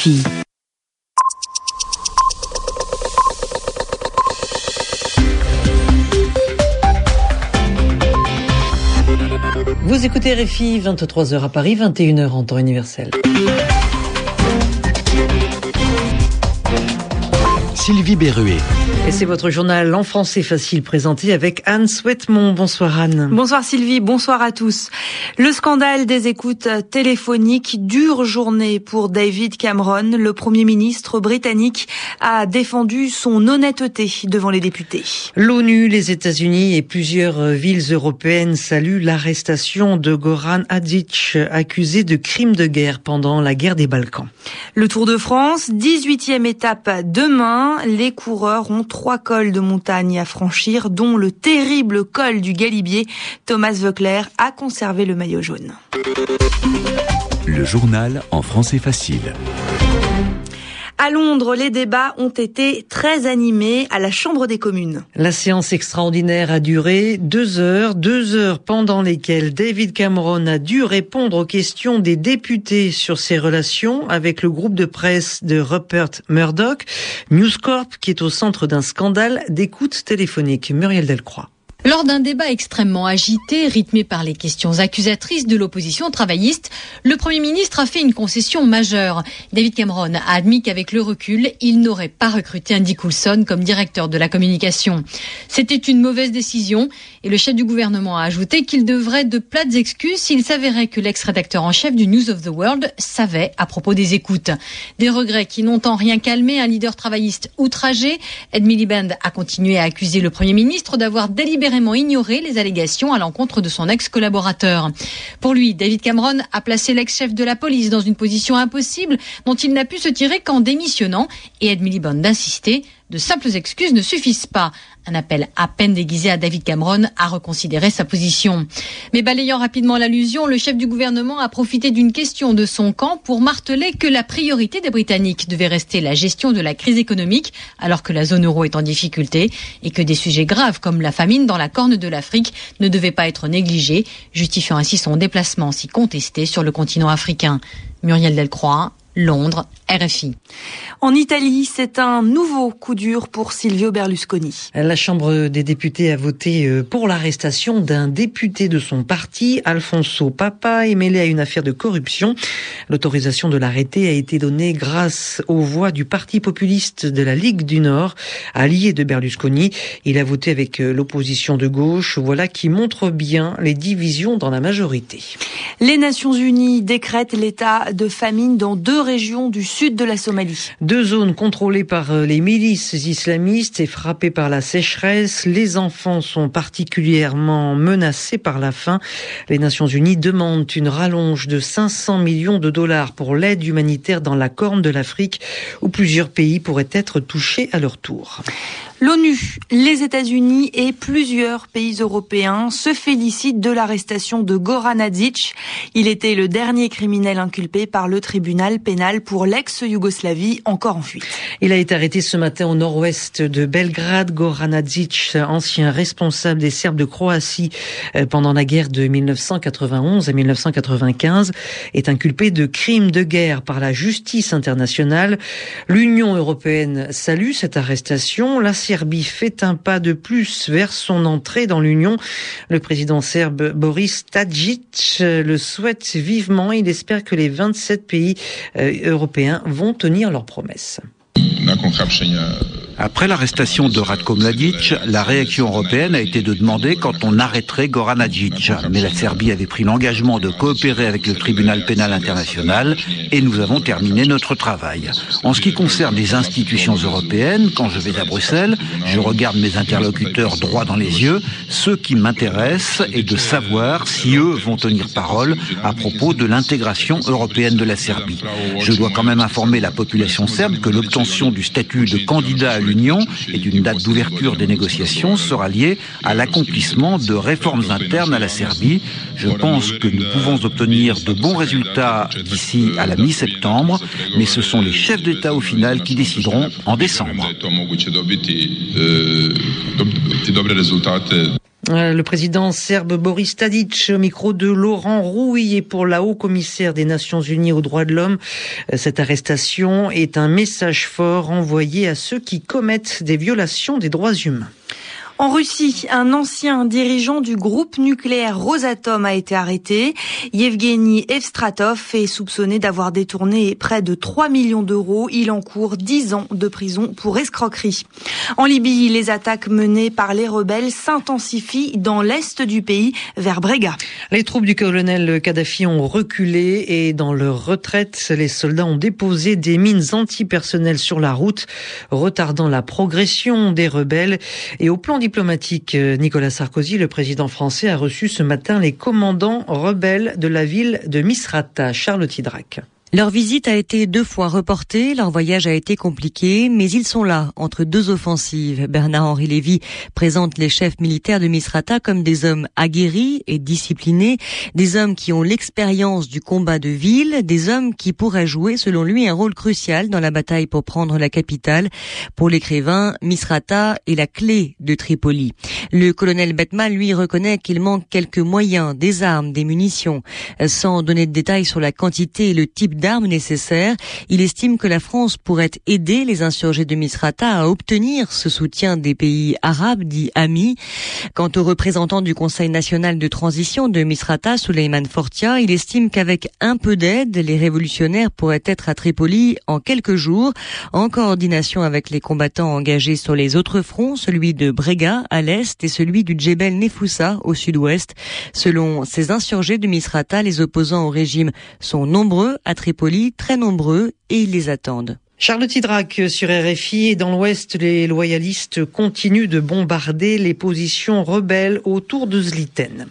Vous écoutez RFI, 23h à Paris, 21h en temps universel. Sylvie Berruet. Et c'est votre journal en français facile présenté avec Anne Souhaitemont. Bonsoir Anne. Bonsoir Sylvie, bonsoir à tous. Le scandale des écoutes téléphoniques, dure journée pour David Cameron. Le Premier ministre britannique a défendu son honnêteté devant les députés. L'ONU, les États-Unis et plusieurs villes européennes saluent l'arrestation de Goran Hadjic, accusé de crimes de guerre pendant la guerre des Balkans. Le Tour de France, 18e étape demain. Les coureurs ont trois cols de montagne à franchir, dont le terrible col du Galibier. Thomas Voeckler a conservé le maillot jaune. Le journal en français facile. À Londres, les débats ont été très animés à la Chambre des communes. La séance extraordinaire a duré deux heures, deux heures pendant lesquelles David Cameron a dû répondre aux questions des députés sur ses relations avec le groupe de presse de Rupert Murdoch, News Corp, qui est au centre d'un scandale d'écoute téléphonique. Muriel Delcroix. Lors d'un débat extrêmement agité, rythmé par les questions accusatrices de l'opposition travailliste, le Premier ministre a fait une concession majeure. David Cameron a admis qu'avec le recul, il n'aurait pas recruté Andy Coulson comme directeur de la communication. C'était une mauvaise décision et le chef du gouvernement a ajouté qu'il devrait de plates excuses s'il s'avérait que l'ex-rédacteur en chef du News of the World savait à propos des écoutes. Des regrets qui n'ont en rien calmé un leader travailliste outragé. Ed Miliband a continué à accuser le Premier ministre d'avoir délibéré ignoré les allégations à l'encontre de son ex-collaborateur. Pour lui, David Cameron a placé l'ex-chef de la police dans une position impossible dont il n'a pu se tirer qu'en démissionnant et Ed Miliband d'insister de simples excuses ne suffisent pas. Un appel à peine déguisé à David Cameron à reconsidérer sa position. Mais balayant rapidement l'allusion, le chef du gouvernement a profité d'une question de son camp pour marteler que la priorité des Britanniques devait rester la gestion de la crise économique alors que la zone euro est en difficulté et que des sujets graves comme la famine dans la corne de l'Afrique ne devaient pas être négligés, justifiant ainsi son déplacement si contesté sur le continent africain. Muriel Delcroix, Londres, RFI. En Italie, c'est un nouveau coup dur pour Silvio Berlusconi. La Chambre des députés a voté euh, pour l'arrestation d'un député de son parti, Alfonso Papa, est mêlé à une affaire de corruption. L'autorisation de l'arrêter a été donnée grâce aux voix du Parti populiste de la Ligue du Nord, allié de Berlusconi. Il a voté avec euh, l'opposition de gauche, voilà qui montre bien les divisions dans la majorité. Les Nations Unies décrètent l'état de famine dans deux régions du sud de la Somalie. Deux zones contrôlées par euh, les milices islamistes et frappées par la sécheresse. Les enfants sont particulièrement menacés par la faim. Les Nations Unies demandent une rallonge de 500 millions de dollars pour l'aide humanitaire dans la Corne de l'Afrique, où plusieurs pays pourraient être touchés à leur tour. L'ONU, les États-Unis et plusieurs pays européens se félicitent de l'arrestation de Goran Hadjic. Il était le dernier criminel inculpé par le tribunal pénal pour l'ex-Yougoslavie, encore en fuite. Il a été arrêté ce matin au nord-ouest de Belgrade. Goran Hadjic, ancien responsable des Serbes de Croatie euh, pendant la guerre de 1991 à 1995, est inculpé de crimes de guerre par la justice internationale. L'Union européenne salue cette arrestation. Serbie fait un pas de plus vers son entrée dans l'Union. Le président serbe Boris Tadjic le souhaite vivement. Il espère que les 27 pays euh, européens vont tenir leurs promesses. Après l'arrestation de Ratko Mladic, la réaction européenne a été de demander quand on arrêterait Goran Hadjic. Mais la Serbie avait pris l'engagement de coopérer avec le tribunal pénal international et nous avons terminé notre travail. En ce qui concerne les institutions européennes, quand je vais à Bruxelles, je regarde mes interlocuteurs droit dans les yeux. Ce qui m'intéresse est de savoir si eux vont tenir parole à propos de l'intégration européenne de la Serbie. Je dois quand même informer la population serbe que l'obtention du statut de candidat à l'Union et d'une date d'ouverture des négociations sera liée à l'accomplissement de réformes internes à la Serbie. Je pense que nous pouvons obtenir de bons résultats d'ici à la mi-septembre, mais ce sont les chefs d'État au final qui décideront en décembre. Euh, le président serbe Boris Tadic au micro de Laurent Rouillet pour la haut-commissaire des Nations Unies aux droits de l'homme. Euh, cette arrestation est un message fort envoyé à ceux qui commettent des violations des droits humains. En Russie, un ancien dirigeant du groupe nucléaire Rosatom a été arrêté. Yevgeny Evstratov est soupçonné d'avoir détourné près de 3 millions d'euros. Il encourt 10 ans de prison pour escroquerie. En Libye, les attaques menées par les rebelles s'intensifient dans l'est du pays, vers Brega. Les troupes du colonel Kadhafi ont reculé et dans leur retraite, les soldats ont déposé des mines antipersonnelles sur la route, retardant la progression des rebelles. Et au plan euh, Nicolas Sarkozy, le président français, a reçu ce matin les commandants rebelles de la ville de Misrata, Charles Tidrac. Leur visite a été deux fois reportée, leur voyage a été compliqué, mais ils sont là, entre deux offensives. Bernard-Henri Lévy présente les chefs militaires de Misrata comme des hommes aguerris et disciplinés, des hommes qui ont l'expérience du combat de ville, des hommes qui pourraient jouer, selon lui, un rôle crucial dans la bataille pour prendre la capitale. Pour l'écrivain, Misrata est la clé de Tripoli. Le colonel Betman, lui, reconnaît qu'il manque quelques moyens, des armes, des munitions. Sans donner de détails sur la quantité et le type d'armes nécessaires. Il estime que la France pourrait aider les insurgés de Misrata à obtenir ce soutien des pays arabes dits amis. Quant au représentant du Conseil national de transition de Misrata, Souleymane Fortia, il estime qu'avec un peu d'aide, les révolutionnaires pourraient être à Tripoli en quelques jours, en coordination avec les combattants engagés sur les autres fronts, celui de Brega à l'est et celui du Djebel Nefoussa au sud-ouest. Selon ces insurgés de Misrata, les opposants au régime sont nombreux à Tripoli Tripoli, très nombreux, et ils les attendent. Charles Tidrac sur RFI et dans l'ouest, les loyalistes continuent de bombarder les positions rebelles autour de Zliten.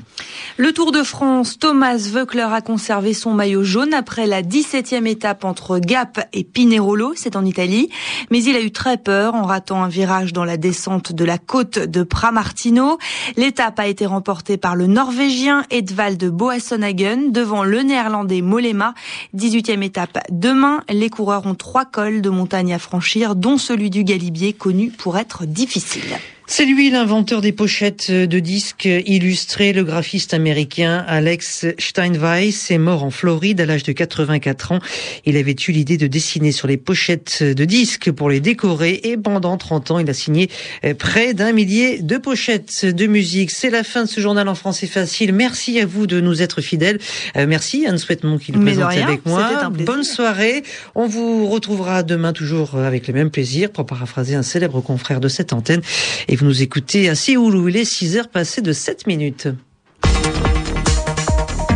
Le Tour de France, Thomas Voeckler a conservé son maillot jaune après la 17e étape entre Gap et Pinerolo, c'est en Italie. Mais il a eu très peur en ratant un virage dans la descente de la côte de Pramartino. L'étape a été remportée par le Norvégien Edvald Boasson-Hagen devant le Néerlandais Mollema. 18e étape demain, les coureurs ont trois cols de montagnes à franchir, dont celui du Galibier, connu pour être difficile. C'est lui l'inventeur des pochettes de disques illustrés. Le graphiste américain Alex Steinweiss est mort en Floride à l'âge de 84 ans. Il avait eu l'idée de dessiner sur les pochettes de disques pour les décorer et pendant 30 ans, il a signé près d'un millier de pochettes de musique. C'est la fin de ce journal en français facile. Merci à vous de nous être fidèles. Euh, merci Anne Souhaitement qui le présente avec moi. Bonne soirée. On vous retrouvera demain toujours avec le même plaisir pour paraphraser un célèbre confrère de cette antenne. Et vous nous écoutez à Séoul où il est 6 heures passées de 7 minutes.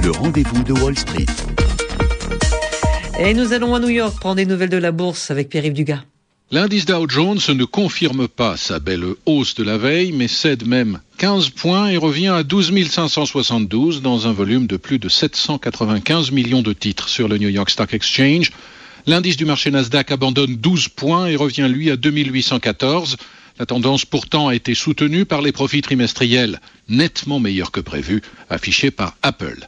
Le rendez-vous de Wall Street. Et nous allons à New York prendre des nouvelles de la bourse avec Pierre-Yves Dugas. L'indice Dow Jones ne confirme pas sa belle hausse de la veille, mais cède même 15 points et revient à 12 572 dans un volume de plus de 795 millions de titres sur le New York Stock Exchange. L'indice du marché Nasdaq abandonne 12 points et revient lui à 2814. La tendance pourtant a été soutenue par les profits trimestriels nettement meilleurs que prévu affichés par Apple.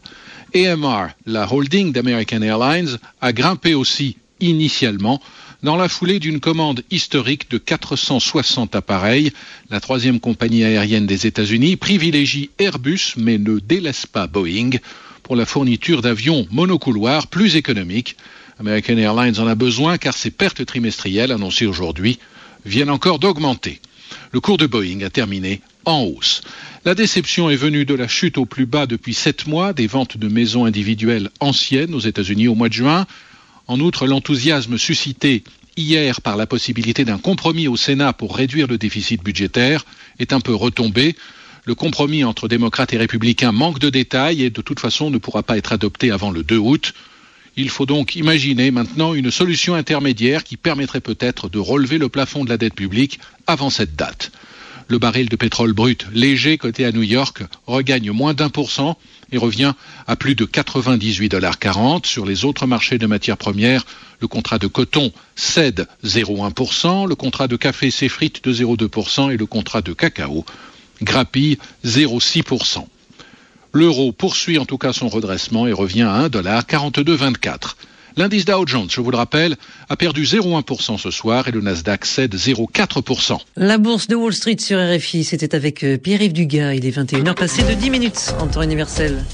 AMR, la holding d'American Airlines, a grimpé aussi initialement dans la foulée d'une commande historique de 460 appareils. La troisième compagnie aérienne des États-Unis privilégie Airbus mais ne délaisse pas Boeing pour la fourniture d'avions monocouloirs plus économiques. American Airlines en a besoin car ses pertes trimestrielles annoncées aujourd'hui viennent encore d'augmenter. Le cours de Boeing a terminé en hausse. La déception est venue de la chute au plus bas depuis sept mois des ventes de maisons individuelles anciennes aux États-Unis au mois de juin. En outre, l'enthousiasme suscité hier par la possibilité d'un compromis au Sénat pour réduire le déficit budgétaire est un peu retombé. Le compromis entre démocrates et républicains manque de détails et de toute façon ne pourra pas être adopté avant le 2 août. Il faut donc imaginer maintenant une solution intermédiaire qui permettrait peut-être de relever le plafond de la dette publique avant cette date. Le baril de pétrole brut léger coté à New York regagne moins d'un pour cent et revient à plus de 98,40 dollars Sur les autres marchés de matières premières, le contrat de coton cède 0,1%, le contrat de café s'effrite de 0,2% et le contrat de cacao grappille 0,6%. L'euro poursuit en tout cas son redressement et revient à 1,4224. L'indice Dow Jones, je vous le rappelle, a perdu 0,1% ce soir et le Nasdaq cède 0,4%. La bourse de Wall Street sur RFI, c'était avec euh, Pierre-Yves Dugas. Il est 21h passé de 10 minutes en temps universel.